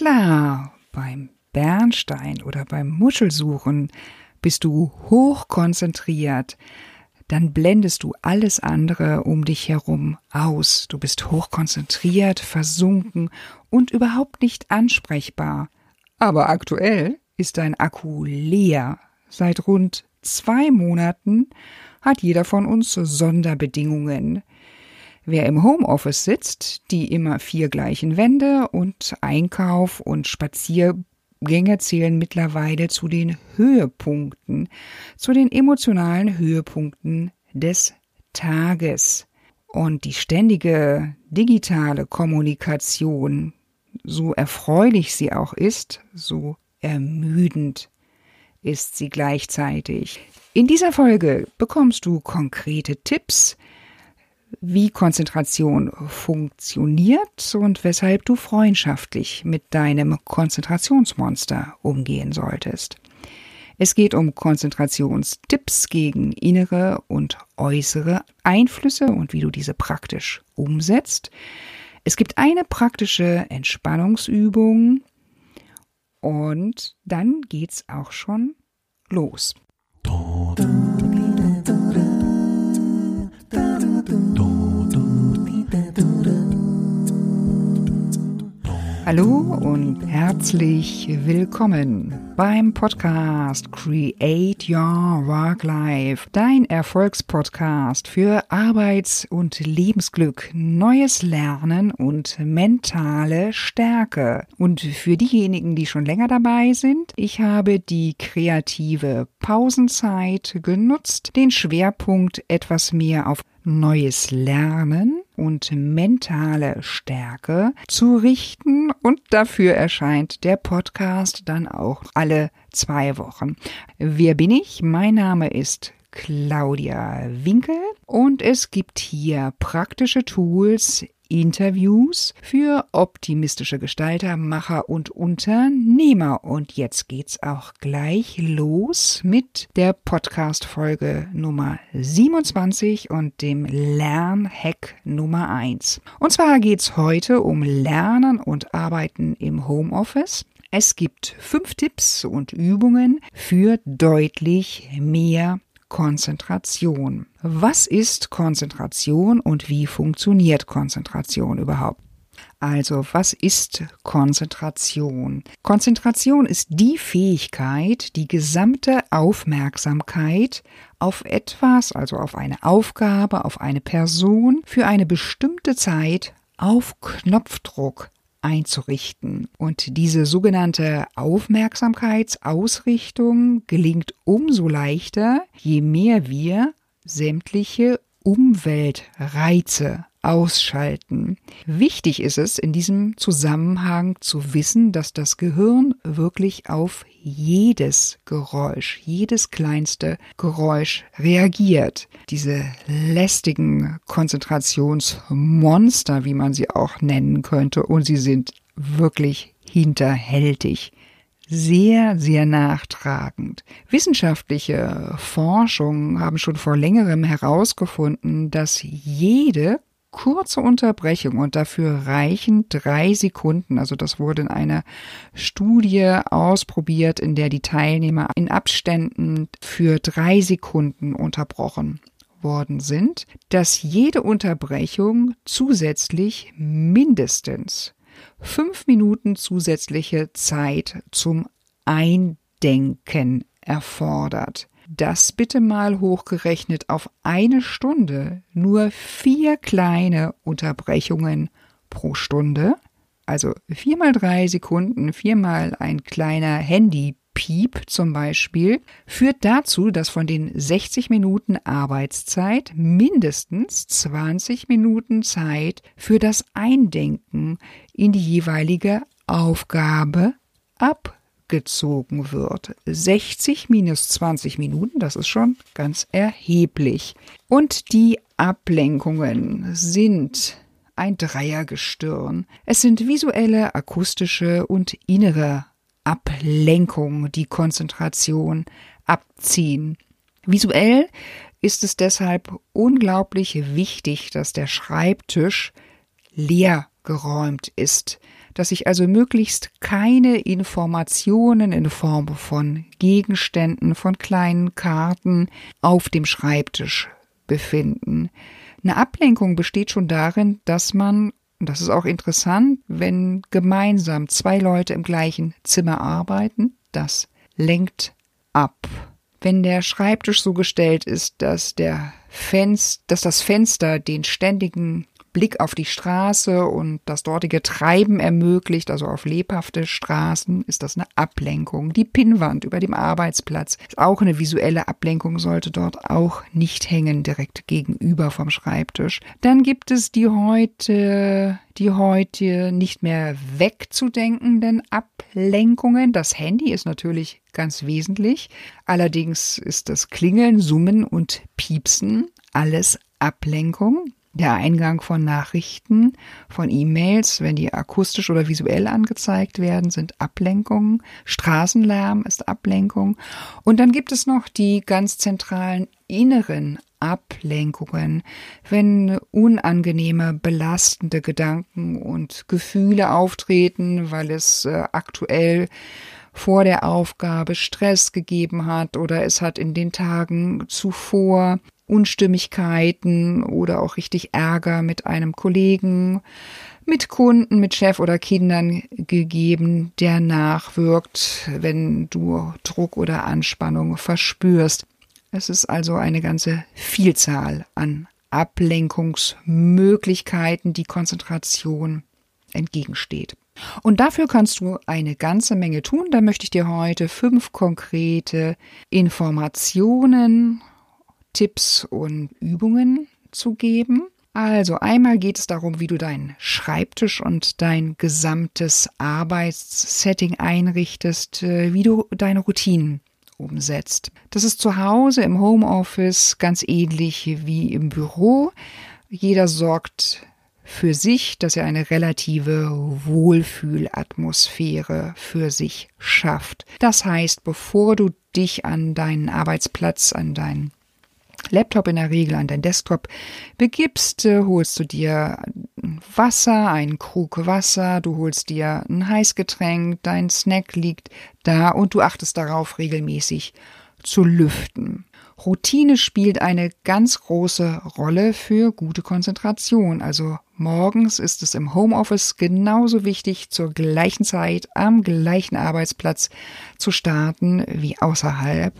Klar, beim Bernstein oder beim Muschelsuchen bist du hochkonzentriert, dann blendest du alles andere um dich herum aus. Du bist hochkonzentriert, versunken und überhaupt nicht ansprechbar. Aber aktuell ist dein Akku leer. Seit rund zwei Monaten hat jeder von uns Sonderbedingungen. Wer im Homeoffice sitzt, die immer vier gleichen Wände und Einkauf und Spaziergänge zählen mittlerweile zu den Höhepunkten, zu den emotionalen Höhepunkten des Tages. Und die ständige digitale Kommunikation, so erfreulich sie auch ist, so ermüdend ist sie gleichzeitig. In dieser Folge bekommst du konkrete Tipps, wie Konzentration funktioniert und weshalb du freundschaftlich mit deinem Konzentrationsmonster umgehen solltest. Es geht um Konzentrationstipps gegen innere und äußere Einflüsse und wie du diese praktisch umsetzt. Es gibt eine praktische Entspannungsübung und dann geht's auch schon los. Hallo und herzlich willkommen beim Podcast Create Your Work Life, dein Erfolgspodcast für Arbeits- und Lebensglück, neues Lernen und mentale Stärke. Und für diejenigen, die schon länger dabei sind, ich habe die kreative Pausenzeit genutzt, den Schwerpunkt etwas mehr auf neues Lernen und mentale Stärke zu richten und dafür erscheint der Podcast dann auch alle zwei Wochen. Wer bin ich? Mein Name ist Claudia Winkel und es gibt hier praktische Tools Interviews für optimistische Gestalter, Macher und Unternehmer. Und jetzt geht's auch gleich los mit der Podcast-Folge Nummer 27 und dem Lernhack Nummer 1. Und zwar geht's heute um Lernen und Arbeiten im Homeoffice. Es gibt fünf Tipps und Übungen für deutlich mehr Konzentration. Was ist Konzentration und wie funktioniert Konzentration überhaupt? Also, was ist Konzentration? Konzentration ist die Fähigkeit, die gesamte Aufmerksamkeit auf etwas, also auf eine Aufgabe, auf eine Person für eine bestimmte Zeit auf Knopfdruck einzurichten. Und diese sogenannte Aufmerksamkeitsausrichtung gelingt umso leichter, je mehr wir sämtliche Umweltreize ausschalten. Wichtig ist es in diesem Zusammenhang zu wissen, dass das Gehirn wirklich auf jedes Geräusch, jedes kleinste Geräusch reagiert. Diese lästigen Konzentrationsmonster, wie man sie auch nennen könnte, und sie sind wirklich hinterhältig sehr, sehr nachtragend. Wissenschaftliche Forschungen haben schon vor längerem herausgefunden, dass jede kurze Unterbrechung und dafür reichen drei Sekunden. Also das wurde in einer Studie ausprobiert, in der die Teilnehmer in Abständen für drei Sekunden unterbrochen worden sind, dass jede Unterbrechung zusätzlich mindestens fünf Minuten zusätzliche Zeit zum Eindenken erfordert das bitte mal hochgerechnet auf eine Stunde nur vier kleine Unterbrechungen pro Stunde, also vier mal drei Sekunden, viermal ein kleiner Handy-Piep zum Beispiel, führt dazu, dass von den 60 Minuten Arbeitszeit mindestens 20 Minuten Zeit für das Eindenken in die jeweilige Aufgabe ab gezogen wird. 60 minus 20 Minuten, das ist schon ganz erheblich. Und die Ablenkungen sind ein Dreiergestirn. Es sind visuelle, akustische und innere Ablenkung, die Konzentration abziehen. Visuell ist es deshalb unglaublich wichtig, dass der Schreibtisch leer geräumt ist dass sich also möglichst keine Informationen in Form von Gegenständen, von kleinen Karten auf dem Schreibtisch befinden. Eine Ablenkung besteht schon darin, dass man, und das ist auch interessant, wenn gemeinsam zwei Leute im gleichen Zimmer arbeiten, das lenkt ab. Wenn der Schreibtisch so gestellt ist, dass der Fenster, dass das Fenster den ständigen Blick auf die Straße und das dortige Treiben ermöglicht, also auf lebhafte Straßen, ist das eine Ablenkung. Die Pinnwand über dem Arbeitsplatz ist auch eine visuelle Ablenkung, sollte dort auch nicht hängen, direkt gegenüber vom Schreibtisch. Dann gibt es die heute, die heute nicht mehr wegzudenkenden Ablenkungen. Das Handy ist natürlich ganz wesentlich. Allerdings ist das Klingeln, Summen und Piepsen alles Ablenkung der Eingang von Nachrichten, von E-Mails, wenn die akustisch oder visuell angezeigt werden, sind Ablenkungen. Straßenlärm ist Ablenkung. Und dann gibt es noch die ganz zentralen inneren Ablenkungen, wenn unangenehme, belastende Gedanken und Gefühle auftreten, weil es äh, aktuell vor der Aufgabe Stress gegeben hat oder es hat in den Tagen zuvor Unstimmigkeiten oder auch richtig Ärger mit einem Kollegen, mit Kunden, mit Chef oder Kindern gegeben, der nachwirkt, wenn du Druck oder Anspannung verspürst. Es ist also eine ganze Vielzahl an Ablenkungsmöglichkeiten, die Konzentration entgegensteht. Und dafür kannst du eine ganze Menge tun. Da möchte ich dir heute fünf konkrete Informationen Tipps und Übungen zu geben. Also einmal geht es darum, wie du deinen Schreibtisch und dein gesamtes Arbeitssetting einrichtest, äh, wie du deine Routinen umsetzt. Das ist zu Hause im Homeoffice ganz ähnlich wie im Büro. Jeder sorgt für sich, dass er eine relative Wohlfühlatmosphäre für sich schafft. Das heißt, bevor du dich an deinen Arbeitsplatz, an deinen Laptop in der Regel an dein Desktop begibst, äh, holst du dir Wasser, einen Krug Wasser, du holst dir ein Heißgetränk, dein Snack liegt da und du achtest darauf, regelmäßig zu lüften. Routine spielt eine ganz große Rolle für gute Konzentration. Also morgens ist es im Homeoffice genauso wichtig, zur gleichen Zeit am gleichen Arbeitsplatz zu starten wie außerhalb.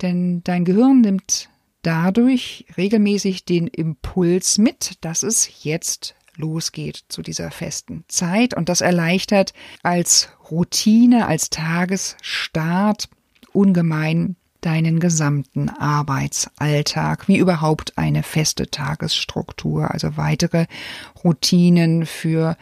Denn dein Gehirn nimmt dadurch regelmäßig den Impuls mit, dass es jetzt losgeht zu dieser festen Zeit und das erleichtert als Routine, als Tagesstart ungemein deinen gesamten Arbeitsalltag, wie überhaupt eine feste Tagesstruktur, also weitere Routinen für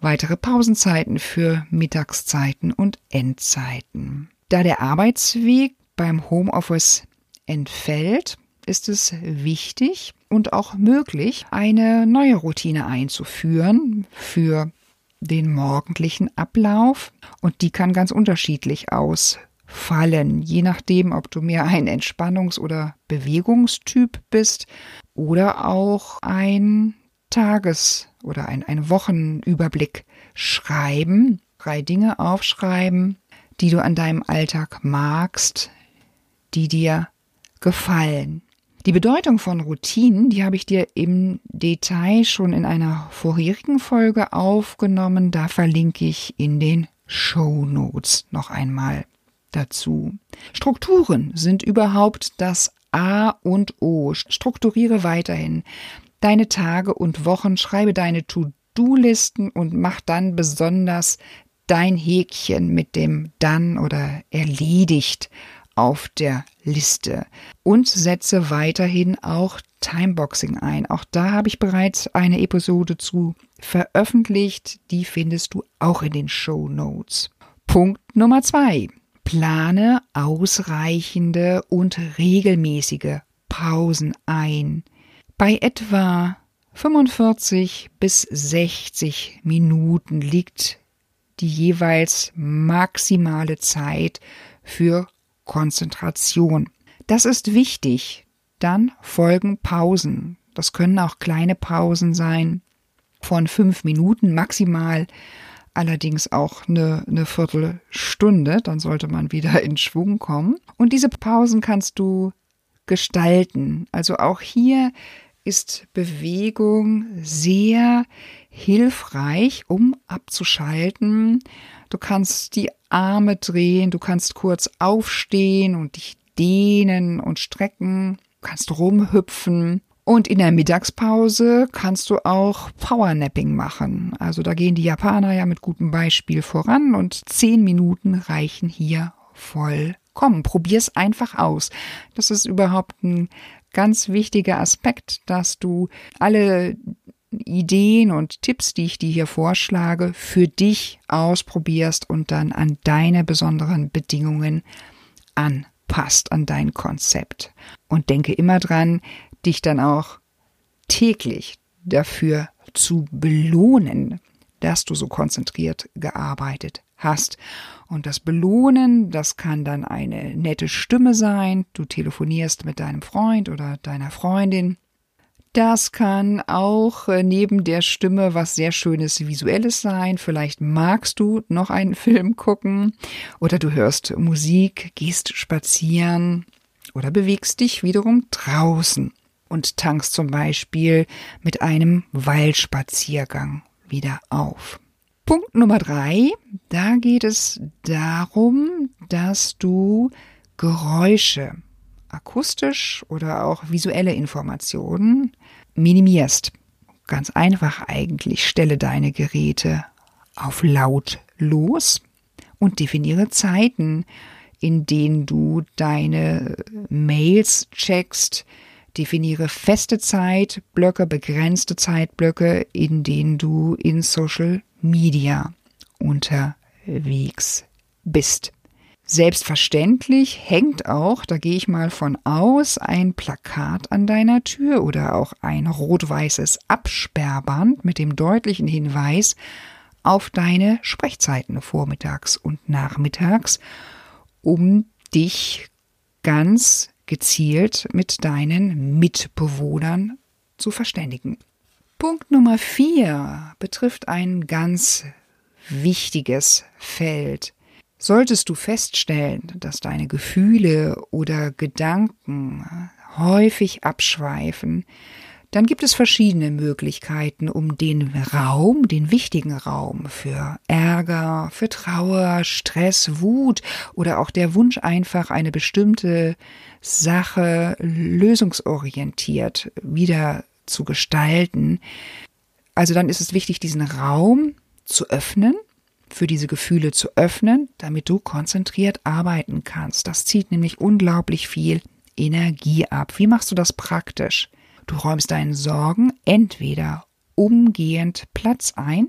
weitere Pausenzeiten, für Mittagszeiten und Endzeiten. Da der Arbeitsweg beim Homeoffice entfällt, ist es wichtig und auch möglich, eine neue Routine einzuführen für den morgendlichen Ablauf und die kann ganz unterschiedlich ausfallen, je nachdem, ob du mehr ein Entspannungs- oder Bewegungstyp bist oder auch ein Tages- oder ein, ein Wochenüberblick schreiben, drei Dinge aufschreiben, die du an deinem Alltag magst, die dir gefallen. Die Bedeutung von Routinen, die habe ich dir im Detail schon in einer vorherigen Folge aufgenommen. Da verlinke ich in den Show Notes noch einmal dazu. Strukturen sind überhaupt das A und O. Strukturiere weiterhin deine Tage und Wochen, schreibe deine To-Do-Listen und mach dann besonders dein Häkchen mit dem dann oder erledigt auf der Liste und setze weiterhin auch Timeboxing ein. Auch da habe ich bereits eine Episode zu veröffentlicht. Die findest du auch in den Show Notes. Punkt Nummer zwei. Plane ausreichende und regelmäßige Pausen ein. Bei etwa 45 bis 60 Minuten liegt die jeweils maximale Zeit für Konzentration. Das ist wichtig. Dann folgen Pausen. Das können auch kleine Pausen sein, von fünf Minuten maximal. allerdings auch eine, eine Viertelstunde, dann sollte man wieder in Schwung kommen. Und diese Pausen kannst du gestalten. Also auch hier ist Bewegung sehr hilfreich, um abzuschalten. Du kannst die Arme drehen, du kannst kurz aufstehen und dich dehnen und strecken, du kannst rumhüpfen. Und in der Mittagspause kannst du auch Powernapping machen. Also da gehen die Japaner ja mit gutem Beispiel voran und zehn Minuten reichen hier vollkommen. Probier's einfach aus. Das ist überhaupt ein ganz wichtiger Aspekt, dass du alle Ideen und Tipps, die ich dir hier vorschlage, für dich ausprobierst und dann an deine besonderen Bedingungen anpasst, an dein Konzept. Und denke immer dran, dich dann auch täglich dafür zu belohnen, dass du so konzentriert gearbeitet hast. Und das Belohnen, das kann dann eine nette Stimme sein. Du telefonierst mit deinem Freund oder deiner Freundin. Das kann auch äh, neben der Stimme was sehr schönes visuelles sein. Vielleicht magst du noch einen Film gucken oder du hörst Musik, gehst spazieren oder bewegst dich wiederum draußen und tankst zum Beispiel mit einem Waldspaziergang wieder auf. Punkt Nummer drei, da geht es darum, dass du Geräusche, akustisch oder auch visuelle Informationen minimierst. Ganz einfach eigentlich, stelle deine Geräte auf lautlos und definiere Zeiten, in denen du deine Mails checkst, definiere feste Zeitblöcke, begrenzte Zeitblöcke, in denen du in Social Media unterwegs bist. Selbstverständlich hängt auch, da gehe ich mal von aus, ein Plakat an deiner Tür oder auch ein rot-weißes Absperrband mit dem deutlichen Hinweis auf deine Sprechzeiten vormittags und nachmittags, um dich ganz gezielt mit deinen Mitbewohnern zu verständigen. Punkt Nummer vier betrifft ein ganz wichtiges Feld. Solltest du feststellen, dass deine Gefühle oder Gedanken häufig abschweifen, dann gibt es verschiedene Möglichkeiten, um den Raum, den wichtigen Raum für Ärger, für Trauer, Stress, Wut oder auch der Wunsch einfach eine bestimmte Sache lösungsorientiert wieder zu gestalten. Also dann ist es wichtig, diesen Raum zu öffnen, für diese Gefühle zu öffnen, damit du konzentriert arbeiten kannst. Das zieht nämlich unglaublich viel Energie ab. Wie machst du das praktisch? Du räumst deinen Sorgen entweder umgehend Platz ein,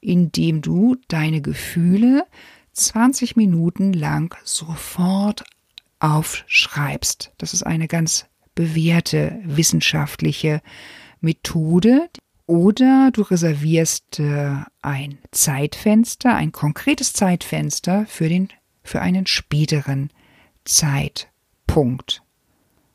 indem du deine Gefühle 20 Minuten lang sofort aufschreibst. Das ist eine ganz bewährte wissenschaftliche Methode. Oder du reservierst äh, ein Zeitfenster, ein konkretes Zeitfenster für, den, für einen späteren Zeitpunkt.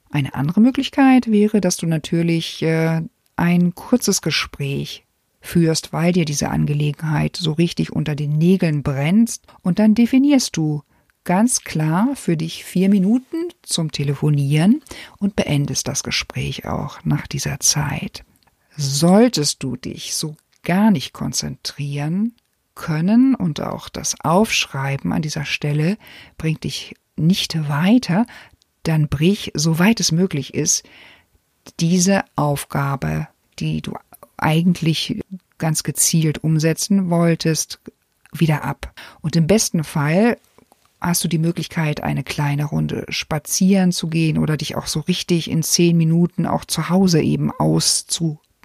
Eine andere Möglichkeit wäre, dass du natürlich äh, ein kurzes Gespräch führst, weil dir diese Angelegenheit so richtig unter den Nägeln brennt, und dann definierst du ganz klar für dich vier Minuten zum Telefonieren und beendest das Gespräch auch nach dieser Zeit. Solltest du dich so gar nicht konzentrieren können und auch das Aufschreiben an dieser Stelle bringt dich nicht weiter, dann brich, soweit es möglich ist, diese Aufgabe, die du eigentlich ganz gezielt umsetzen wolltest, wieder ab. Und im besten Fall hast du die Möglichkeit, eine kleine Runde spazieren zu gehen oder dich auch so richtig in zehn Minuten auch zu Hause eben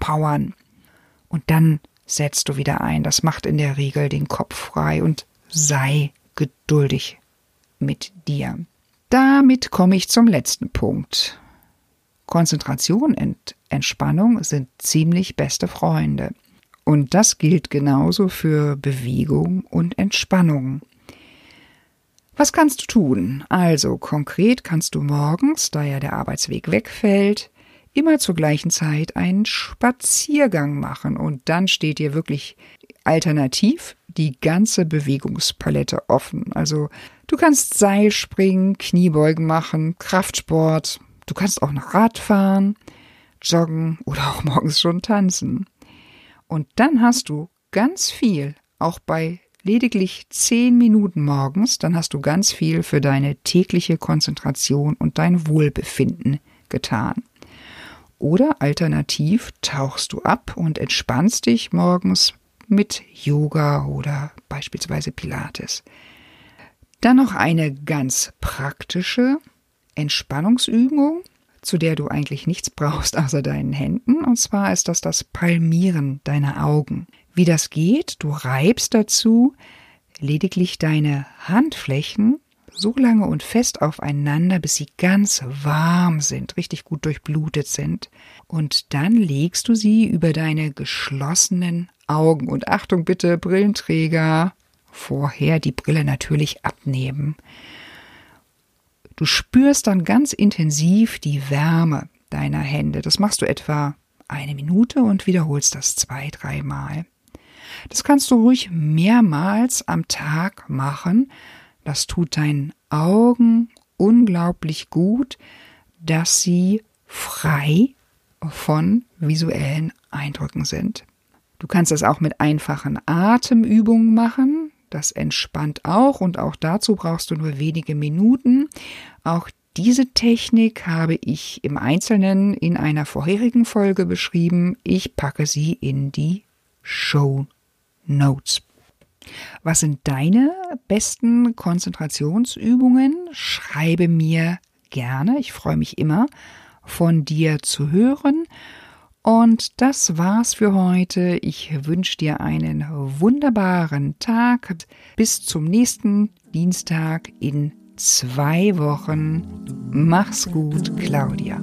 auszupowern. Und dann setzt du wieder ein. Das macht in der Regel den Kopf frei und sei geduldig mit dir. Damit komme ich zum letzten Punkt. Konzentration und Entspannung sind ziemlich beste Freunde. Und das gilt genauso für Bewegung und Entspannung. Was kannst du tun? Also konkret kannst du morgens, da ja der Arbeitsweg wegfällt, immer zur gleichen Zeit einen Spaziergang machen und dann steht dir wirklich alternativ die ganze Bewegungspalette offen. Also du kannst Seilspringen, Kniebeugen machen, Kraftsport, du kannst auch noch Rad fahren, joggen oder auch morgens schon tanzen. Und dann hast du ganz viel, auch bei lediglich zehn Minuten morgens, dann hast du ganz viel für deine tägliche Konzentration und dein Wohlbefinden getan. Oder alternativ tauchst du ab und entspannst dich morgens mit Yoga oder beispielsweise Pilates. Dann noch eine ganz praktische Entspannungsübung, zu der du eigentlich nichts brauchst außer deinen Händen. Und zwar ist das das Palmieren deiner Augen. Wie das geht, du reibst dazu lediglich deine Handflächen so lange und fest aufeinander, bis sie ganz warm sind, richtig gut durchblutet sind. Und dann legst du sie über deine geschlossenen Augen. Und Achtung bitte, Brillenträger, vorher die Brille natürlich abnehmen. Du spürst dann ganz intensiv die Wärme deiner Hände. Das machst du etwa eine Minute und wiederholst das zwei, dreimal. Das kannst du ruhig mehrmals am Tag machen. Das tut deinen Augen unglaublich gut, dass sie frei von visuellen Eindrücken sind. Du kannst das auch mit einfachen Atemübungen machen. Das entspannt auch und auch dazu brauchst du nur wenige Minuten. Auch diese Technik habe ich im Einzelnen in einer vorherigen Folge beschrieben. Ich packe sie in die Show Notes. Was sind deine besten Konzentrationsübungen? Schreibe mir gerne. Ich freue mich immer, von dir zu hören. Und das war's für heute. Ich wünsche dir einen wunderbaren Tag. Bis zum nächsten Dienstag in zwei Wochen. Mach's gut, Claudia.